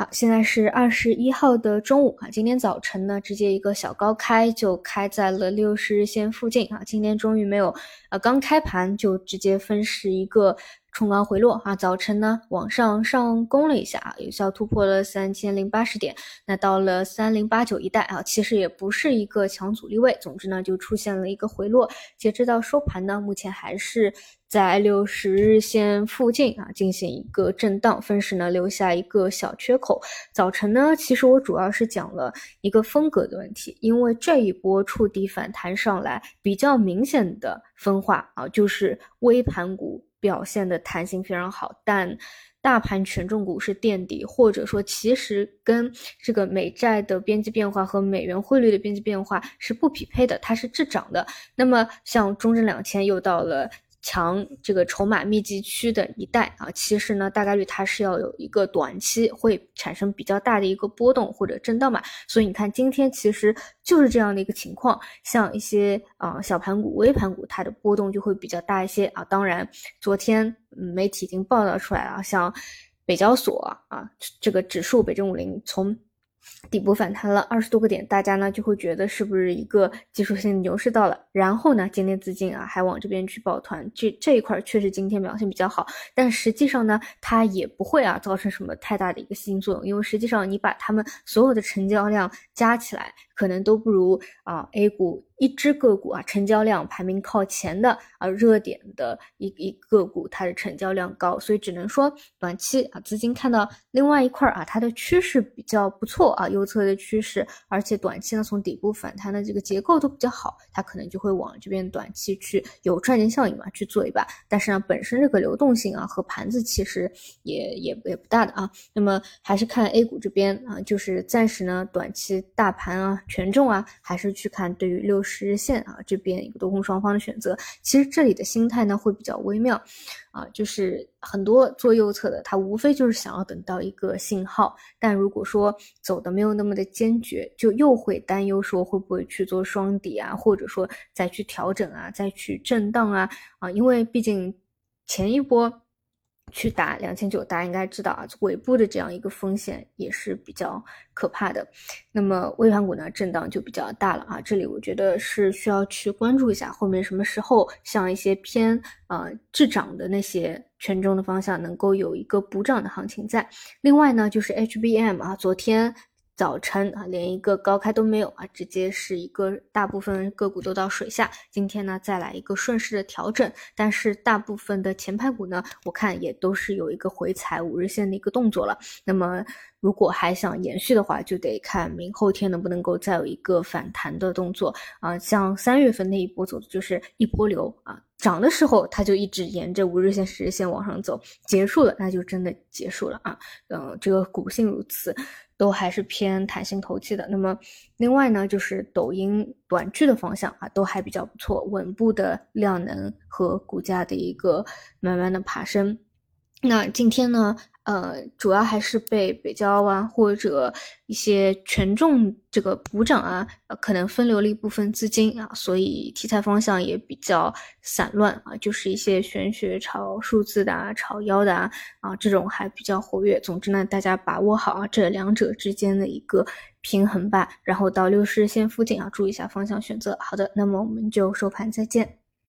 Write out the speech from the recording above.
好，现在是二十一号的中午啊。今天早晨呢，直接一个小高开，就开在了六十日线附近啊。今天终于没有，呃，刚开盘就直接分时一个冲高回落啊。早晨呢，往上上攻了一下啊，有效突破了三千零八十点，那到了三零八九一带啊，其实也不是一个强阻力位。总之呢，就出现了一个回落，截止到收盘呢，目前还是。在六十日线附近啊，进行一个震荡，分时呢留下一个小缺口。早晨呢，其实我主要是讲了一个风格的问题，因为这一波触底反弹上来，比较明显的分化啊，就是微盘股表现的弹性非常好，但大盘权重股是垫底，或者说其实跟这个美债的边际变化和美元汇率的边际变化是不匹配的，它是滞涨的。那么像中证两千又到了。强这个筹码密集区的一带啊，其实呢大概率它是要有一个短期会产生比较大的一个波动或者震荡嘛，所以你看今天其实就是这样的一个情况，像一些啊小盘股、微盘股，它的波动就会比较大一些啊。当然，昨天媒体已经报道出来了，像北交所啊这个指数北证五零从。底部反弹了二十多个点，大家呢就会觉得是不是一个技术性牛市到了？然后呢，今天资金啊还往这边去抱团，这这一块确实今天表现比较好，但实际上呢，它也不会啊造成什么太大的一个吸引作用，因为实际上你把他们所有的成交量加起来。可能都不如啊 A 股一只个股啊成交量排名靠前的啊热点的一一个股，它的成交量高，所以只能说短期啊资金看到另外一块啊它的趋势比较不错啊右侧的趋势，而且短期呢从底部反弹的这个结构都比较好，它可能就会往这边短期去有赚钱效应嘛去做一把，但是呢本身这个流动性啊和盘子其实也也也不大的啊，那么还是看 A 股这边啊就是暂时呢短期大盘啊。权重啊，还是去看对于六十日线啊这边一个多空双方的选择。其实这里的心态呢会比较微妙啊，就是很多做右侧的，他无非就是想要等到一个信号。但如果说走的没有那么的坚决，就又会担忧说会不会去做双底啊，或者说再去调整啊，再去震荡啊啊，因为毕竟前一波。去打两千九，大家应该知道啊，尾部的这样一个风险也是比较可怕的。那么微盘股呢，震荡就比较大了啊，这里我觉得是需要去关注一下，后面什么时候像一些偏呃滞涨的那些权重的方向能够有一个补涨的行情在。另外呢，就是 HBM 啊，昨天。早晨啊，连一个高开都没有啊，直接是一个大部分个股都到水下。今天呢，再来一个顺势的调整，但是大部分的前排股呢，我看也都是有一个回踩五日线的一个动作了。那么，如果还想延续的话，就得看明后天能不能够再有一个反弹的动作啊。像三月份那一波走的就是一波流啊，涨的时候它就一直沿着五日线、十日线往上走，结束了那就真的结束了啊。嗯，这个股性如此。都还是偏弹性投机的。那么，另外呢，就是抖音短剧的方向啊，都还比较不错，稳步的量能和股价的一个慢慢的爬升。那今天呢？呃，主要还是被北交啊，或者一些权重这个补涨啊，呃，可能分流了一部分资金啊，所以题材方向也比较散乱啊，就是一些玄学炒数字的啊，炒妖的啊，啊，这种还比较活跃。总之呢，大家把握好啊这两者之间的一个平衡吧，然后到六十日线附近啊，注意一下方向选择。好的，那么我们就收盘再见。